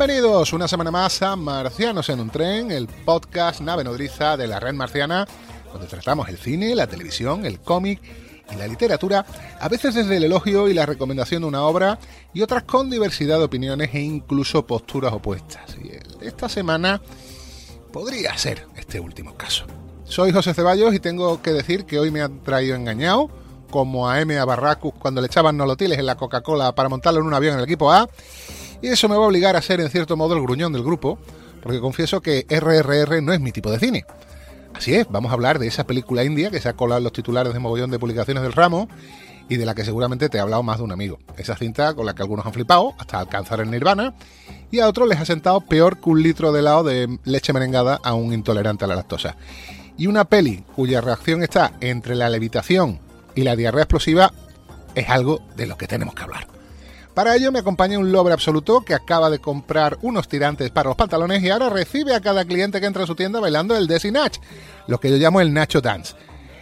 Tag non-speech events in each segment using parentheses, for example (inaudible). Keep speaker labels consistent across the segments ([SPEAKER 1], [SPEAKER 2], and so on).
[SPEAKER 1] Bienvenidos una semana más a Marcianos en un tren, el podcast nave nodriza de la red marciana, donde tratamos el cine, la televisión, el cómic y la literatura, a veces desde el elogio y la recomendación de una obra, y otras con diversidad de opiniones e incluso posturas opuestas. Y esta semana podría ser este último caso. Soy José Ceballos y tengo que decir que hoy me han traído engañado, como a M. a cuando le echaban nolotiles en la Coca-Cola para montarlo en un avión en el equipo A, y eso me va a obligar a ser en cierto modo el gruñón del grupo, porque confieso que RRR no es mi tipo de cine. Así es, vamos a hablar de esa película india que se ha colado en los titulares de mogollón de publicaciones del ramo y de la que seguramente te ha hablado más de un amigo. Esa cinta con la que algunos han flipado hasta alcanzar el nirvana y a otros les ha sentado peor que un litro de helado de leche merengada a un intolerante a la lactosa. Y una peli cuya reacción está entre la levitación y la diarrea explosiva es algo de lo que tenemos que hablar. Para ello me acompaña un lover absoluto que acaba de comprar unos tirantes para los pantalones y ahora recibe a cada cliente que entra a su tienda bailando el Desi Nach, lo que yo llamo el Nacho Dance.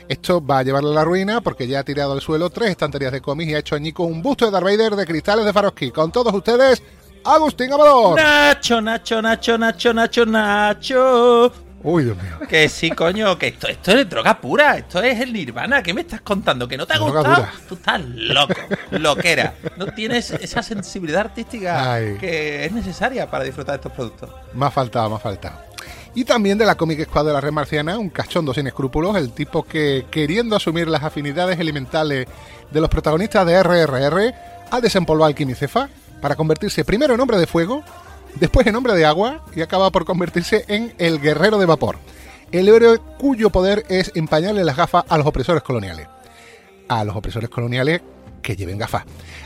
[SPEAKER 1] Esto va a llevarle a la ruina porque ya ha tirado al suelo tres estanterías de cómics y ha hecho añico un busto de Darth Vader de cristales de Faroski. Con todos ustedes, Agustín Amador.
[SPEAKER 2] Nacho, Nacho, Nacho, Nacho, Nacho, Nacho.
[SPEAKER 1] Uy, Dios mío.
[SPEAKER 2] Que sí, coño, que esto, esto es droga pura, esto es el nirvana. ¿Qué me estás contando? ¿Que no te ha
[SPEAKER 1] Droga
[SPEAKER 2] gustado? Tú estás loco, loquera. No tienes esa sensibilidad artística
[SPEAKER 1] Ay.
[SPEAKER 2] que es necesaria para disfrutar de estos productos.
[SPEAKER 1] Me ha faltado, me ha faltado. Y también de la Comic Squad de la Red Marciana, un cachondo sin escrúpulos, el tipo que, queriendo asumir las afinidades elementales de los protagonistas de RRR, ha desempolvado al Quimicefa para convertirse primero en hombre de fuego, después en hombre de agua y acaba por convertirse en el guerrero de vapor. El héroe cuyo poder es empañarle las gafas a los opresores coloniales. A los opresores coloniales que lleven gafas.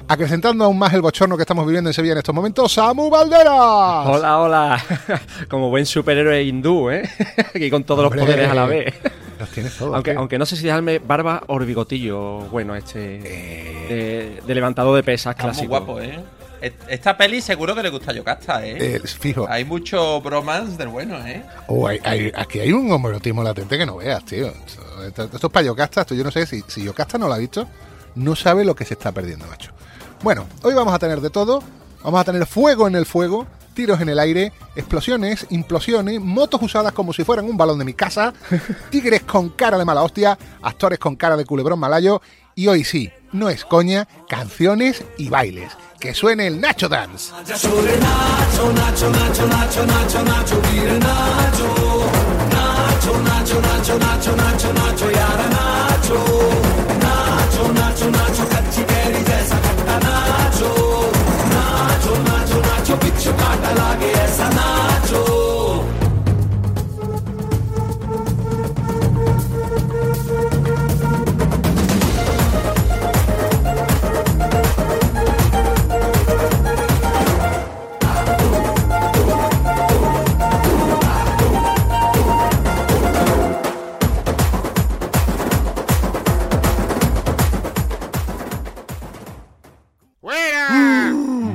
[SPEAKER 1] Acrecentando aún más el bochorno que estamos viviendo en Sevilla en estos momentos, Samu Valderas.
[SPEAKER 3] Hola, hola. (laughs) Como buen superhéroe hindú, ¿eh? (laughs) y con todos
[SPEAKER 1] Hombre,
[SPEAKER 3] los poderes a la vez.
[SPEAKER 1] Los tienes todos.
[SPEAKER 3] Aunque, aunque no sé si dejarme barba o bigotillo bueno, este. De, de levantado de pesas
[SPEAKER 2] Está muy
[SPEAKER 3] clásico.
[SPEAKER 2] guapo, ¿eh? Esta peli seguro que le gusta a Yocasta, ¿eh?
[SPEAKER 1] Eh, fijo.
[SPEAKER 2] Hay mucho bromance del bueno, ¿eh?
[SPEAKER 1] Oh, hay- hay- aquí hay un homoerotismo latente que no veas, tío. Esto, esto- esto es para Yocasta. Esto yo no sé si, si Yocasta no lo ha visto, no sabe lo que se está perdiendo, macho. Bueno, hoy vamos a tener de todo. Vamos a tener fuego en el fuego, tiros en el aire, explosiones, implosiones, motos usadas como si fueran un balón de mi casa, (laughs) tigres con cara de mala hostia, actores con cara de culebrón malayo y hoy sí, no es coña, canciones y bailes. Que suene el Nacho Dance.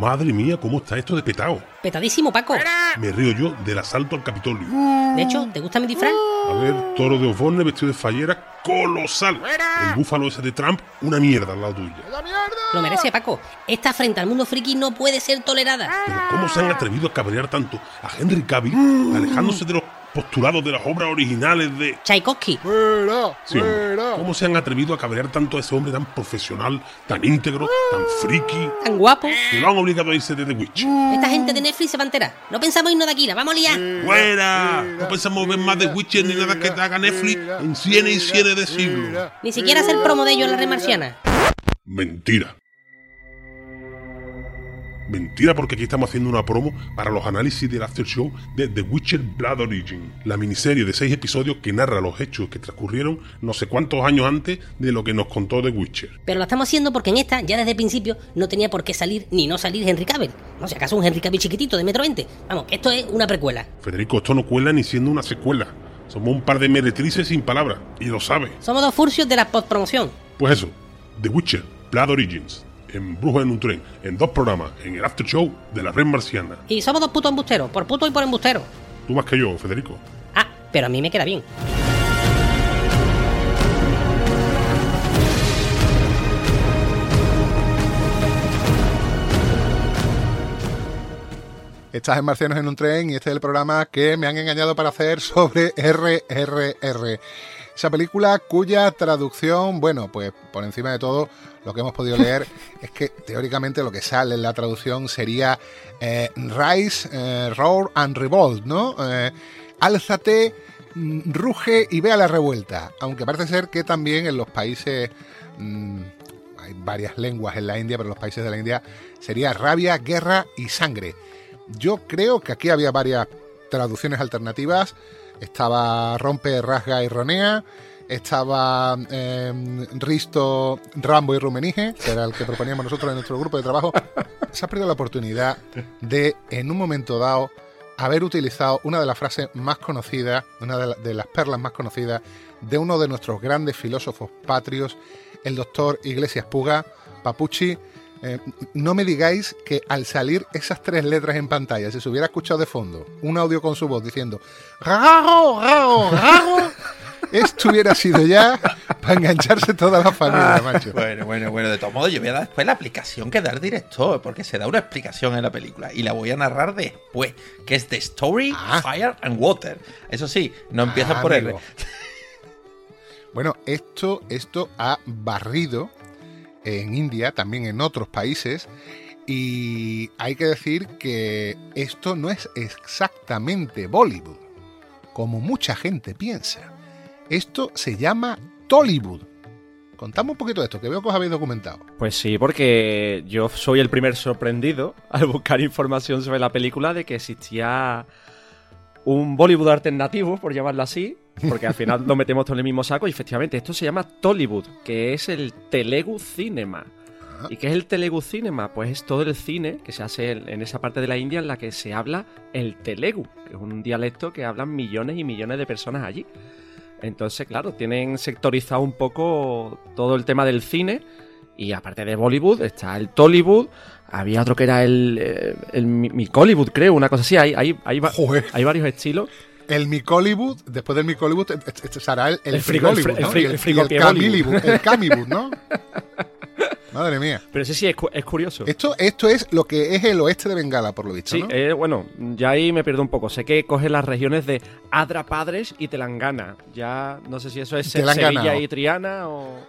[SPEAKER 4] Madre mía, ¿cómo está esto de petao?
[SPEAKER 5] Petadísimo, Paco.
[SPEAKER 4] Me río yo del asalto al Capitolio.
[SPEAKER 5] De hecho, ¿te gusta mi disfraz?
[SPEAKER 4] A ver, toro de Osborne vestido de fallera, colosal. El búfalo ese de Trump, una mierda al lado tuya.
[SPEAKER 5] Lo merece, Paco. Esta afrenta al mundo friki no puede ser tolerada.
[SPEAKER 4] Pero ¿cómo se han atrevido a cabrear tanto a Henry Cavill, alejándose de los postulados de las obras originales de...
[SPEAKER 5] Tchaikovsky.
[SPEAKER 1] ¡Fuera!
[SPEAKER 4] Sí,
[SPEAKER 1] ¡Fuera!
[SPEAKER 4] ¿Cómo se han atrevido a cabrear tanto a ese hombre tan profesional, tan íntegro, tan friki,
[SPEAKER 5] Tan guapo.
[SPEAKER 4] que lo han obligado a irse de The Witch?
[SPEAKER 5] Esta gente de Netflix se va a enterar. No pensamos irnos de aquí, la vamos a liar.
[SPEAKER 4] ¡Fuera! No pensamos ver más de Witcher ni nada que te haga Netflix en cienes y cienes de siglos.
[SPEAKER 5] Ni siquiera hacer promo de ello en la red marciana.
[SPEAKER 4] Mentira. Mentira porque aquí estamos haciendo una promo para los análisis del after show de The Witcher Blood Origin, la miniserie de seis episodios que narra los hechos que transcurrieron no sé cuántos años antes de lo que nos contó The Witcher.
[SPEAKER 5] Pero lo estamos haciendo porque en esta, ya desde el principio, no tenía por qué salir ni no salir Henry Cavill. No sé, acaso un Henry Cavill chiquitito de metro 20. Vamos, que esto es una precuela.
[SPEAKER 4] Federico, esto no cuela ni siendo una secuela. Somos un par de meretrices sin palabras, y lo sabe.
[SPEAKER 5] Somos dos furcios de la postpromoción.
[SPEAKER 4] Pues eso, The Witcher, Blood Origins, en Brujo en un tren, en dos programas, en el after show de la red marciana.
[SPEAKER 5] Y somos dos putos embusteros, por puto y por embustero.
[SPEAKER 4] Tú más que yo, Federico.
[SPEAKER 5] Ah, pero a mí me queda bien.
[SPEAKER 1] Estás en Marcianos en un tren y este es el programa que me han engañado para hacer sobre RRR. Esa película cuya traducción, bueno, pues por encima de todo, lo que hemos podido leer (laughs) es que teóricamente lo que sale en la traducción sería eh, Rise, eh, Roar and Revolt, ¿no? Eh, álzate, mm, ruge y ve a la revuelta. Aunque parece ser que también en los países... mm, hay varias lenguas en la India, pero en los países de la India sería rabia, guerra y sangre. Yo creo que aquí había varias traducciones alternativas. Estaba Rompe, Rasga y Ronea. Estaba eh, Risto, Rambo y Rumenige, que era el que proponíamos nosotros en nuestro grupo de trabajo. (laughs) Se ha perdido la oportunidad de, en un momento dado, haber utilizado una de las frases más conocidas, una de, la- de las perlas más conocidas de uno de nuestros grandes filósofos patrios, el doctor Iglesias Puga, Papucci. Eh, no me digáis que al salir esas tres letras en pantalla, si se hubiera escuchado de fondo un audio con su voz diciendo ¡Raro, raro, raro! Esto hubiera sido ya para engancharse toda la familia, macho.
[SPEAKER 2] Bueno, bueno, bueno, de todos modos, yo voy a dar después la explicación que da el director, porque se da una explicación en la película y la voy a narrar después, que es The Story,
[SPEAKER 1] Ah.
[SPEAKER 2] Fire and Water. Eso sí, no empiezas
[SPEAKER 1] Ah,
[SPEAKER 2] por. R. (laughs)
[SPEAKER 1] Bueno, esto, esto ha barrido en India, también en otros países, y hay que decir que esto no es exactamente Bollywood, como mucha gente piensa. Esto se llama Tollywood. Contame un poquito de esto, que veo que os habéis documentado.
[SPEAKER 3] Pues sí, porque yo soy el primer sorprendido al buscar información sobre la película de que existía un Bollywood alternativo, por llamarlo así, porque al final lo metemos todo en el mismo saco y efectivamente esto se llama Tollywood, que es el Telugu Cinema. ¿Y qué es el Telugu Cinema? Pues es todo el cine que se hace en en esa parte de la India en la que se habla el Telugu, que es un dialecto que hablan millones y millones de personas allí. Entonces, claro, tienen sectorizado un poco todo el tema del cine. Y aparte de Bollywood, está el Tollywood. Había otro que era el, eh, el Mi- Micollywood, creo, una cosa así. Hay, hay, hay, hay varios estilos.
[SPEAKER 1] El Micollywood, después del Micollywood, este este será el, el,
[SPEAKER 3] El frigo- el el el
[SPEAKER 1] el Camillywood, ¿no? (laughs) Madre mía.
[SPEAKER 3] Pero ese sí es, cu- es curioso.
[SPEAKER 1] Esto, esto es lo que es el oeste de Bengala, por lo visto,
[SPEAKER 3] Sí,
[SPEAKER 1] ¿no?
[SPEAKER 3] eh, bueno, ya ahí me pierdo un poco. Sé que coge las regiones de Adra Padres y Telangana. Ya no sé si eso es
[SPEAKER 1] Te la han
[SPEAKER 3] Sevilla y Triana o...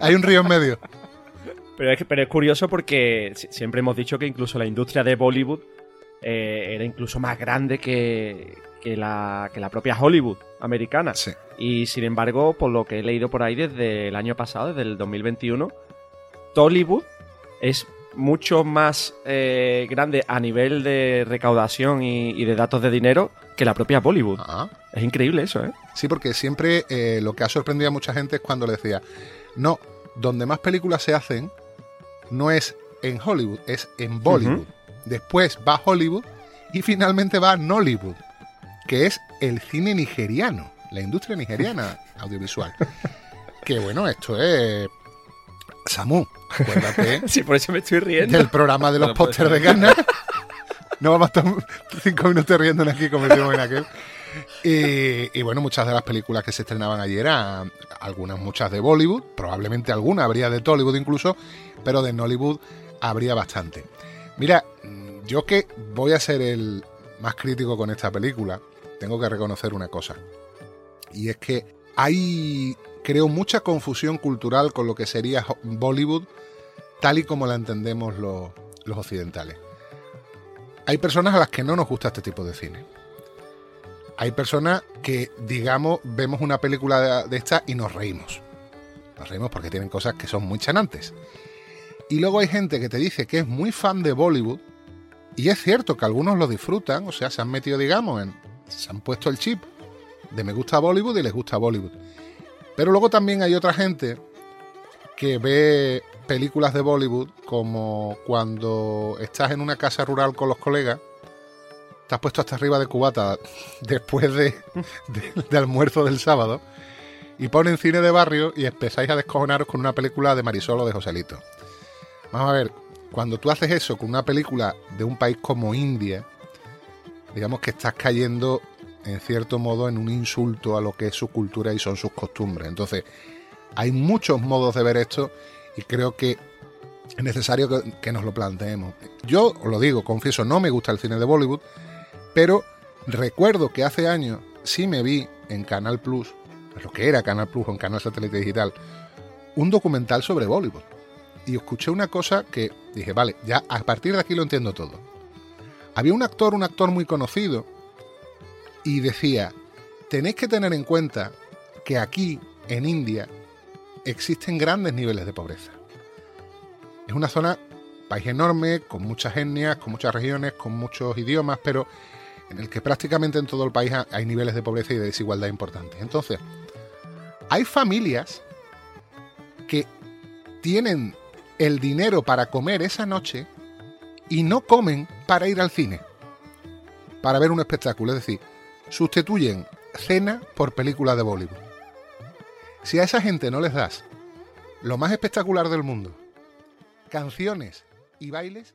[SPEAKER 1] Hay un río en medio.
[SPEAKER 3] Pero es, que- pero es curioso porque si- siempre hemos dicho que incluso la industria de Bollywood eh, era incluso más grande que, que la, que la propia Hollywood americana.
[SPEAKER 1] Sí.
[SPEAKER 3] Y sin embargo, por lo que he leído por ahí desde el año pasado, desde el 2021, Tollywood es mucho más eh, grande a nivel de recaudación y, y de datos de dinero que la propia Bollywood.
[SPEAKER 1] Ah.
[SPEAKER 3] Es increíble eso, ¿eh?
[SPEAKER 1] Sí, porque siempre eh, lo que ha sorprendido a mucha gente es cuando le decía, no, donde más películas se hacen no es en Hollywood, es en Bollywood. Después va Hollywood y finalmente va Nollywood, que es el cine nigeriano, la industria nigeriana (laughs) audiovisual. que bueno, esto es... Samu, acuérdate (laughs)
[SPEAKER 3] Sí, por eso me estoy riendo.
[SPEAKER 1] del programa de los
[SPEAKER 2] pues,
[SPEAKER 1] pósters de Ghana. (laughs) No vamos a estar cinco minutos riéndonos aquí como hicimos en aquel. Y, y bueno, muchas de las películas que se estrenaban ayer eran algunas, muchas de Bollywood, probablemente alguna habría de Tollywood incluso, pero de Nollywood habría bastante. Mira, yo que voy a ser el más crítico con esta película, tengo que reconocer una cosa. Y es que hay, creo, mucha confusión cultural con lo que sería Bollywood tal y como la entendemos los, occidentales. Hay personas a las que no nos gusta este tipo de cine. Hay personas que, digamos, vemos una película de, de esta y nos reímos. Nos reímos porque tienen cosas que son muy chanantes. Y luego hay gente que te dice que es muy fan de Bollywood, y es cierto que algunos lo disfrutan, o sea, se han metido, digamos, en, se han puesto el chip de me gusta Bollywood y les gusta Bollywood. Pero luego también hay otra gente que ve películas de Bollywood como cuando estás en una casa rural con los colegas, te has puesto hasta arriba de cubata (laughs) después de, almuerzo del sábado y ponen cine de barrio y empezáis a descojonaros con una película de Marisol o de Joselito. Vamos a ver, cuando tú haces eso con una película de un país como India, digamos que estás cayendo en cierto modo en un insulto a lo que es su cultura y son sus costumbres. Entonces, hay muchos modos de ver esto y creo que es necesario que, nos lo planteemos. Yo os lo digo, confieso, no me gusta el cine de Bollywood, pero recuerdo que hace años sí me vi en Canal Plus, lo que era Canal Plus o en Canal Satélite Digital, un documental sobre Bollywood. Y escuché una cosa que dije, vale, ya a partir de aquí lo entiendo todo. Había un actor, un actor muy conocido, y decía, tenéis que tener en cuenta que aquí, en India, existen grandes niveles de pobreza. Es una zona, país enorme, con muchas etnias, con muchas regiones, con muchos idiomas, pero en el que prácticamente en todo el país ha- hay niveles de pobreza y de desigualdad importantes. Entonces, hay familias que tienen el dinero para comer esa noche y no comen para ir al cine, para ver un espectáculo. Es decir, sustituyen cena por película de Bollywood. Si a esa gente no les das lo más espectacular del mundo, canciones y bailes,